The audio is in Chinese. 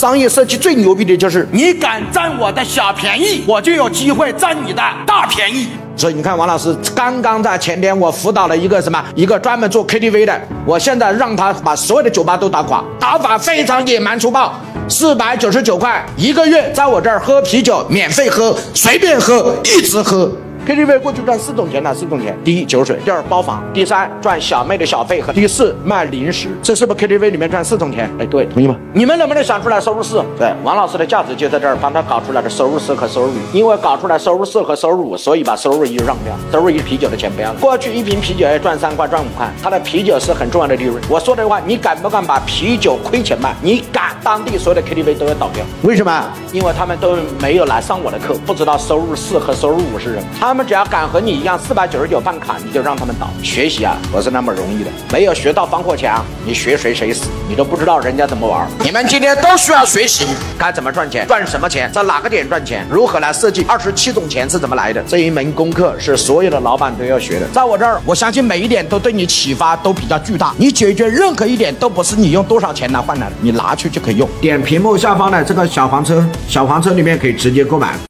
商业设计最牛逼的就是你敢占我的小便宜，我就有机会占你的大便宜。所以你看，王老师刚刚在前天，我辅导了一个什么，一个专门做 KTV 的，我现在让他把所有的酒吧都打垮，打法非常野蛮粗暴，四百九十九块一个月，在我这儿喝啤酒免费喝，随便喝，一直喝。KTV 过去赚四种钱呢，四种钱：第一酒水，第二包房，第三赚小妹的小费和第四卖零食。这是不是 KTV 里面赚四种钱？哎，对，同意吗？你们能不能想出来收入四？对，王老师的价值就在这儿，帮他搞出来的收入四和收入五。因为搞出来收入四和收入五，所以把收入一让掉，收入一啤酒的钱不要了。过去一瓶啤酒要赚三块，赚五块，他的啤酒是很重要的利润。我说的话，你敢不敢把啤酒亏钱卖？你敢，当地所有的 KTV 都要倒掉。为什么？因为他们都没有来上我的课，不知道收入四和收入五是什么。他们只要敢和你。一样四百九十九办卡，你就让他们倒。学习啊，不是那么容易的。没有学到防火墙，你学谁谁死，你都不知道人家怎么玩。你们今天都需要学习，该怎么赚钱，赚什么钱，在哪个点赚钱，如何来设计二十七种钱是怎么来的？这一门功课是所有的老板都要学的。在我这儿，我相信每一点都对你启发都比较巨大。你解决任何一点都不是你用多少钱来换来的，你拿去就用。点屏幕下方的这个小黄车，小黄车里面可以直接购买。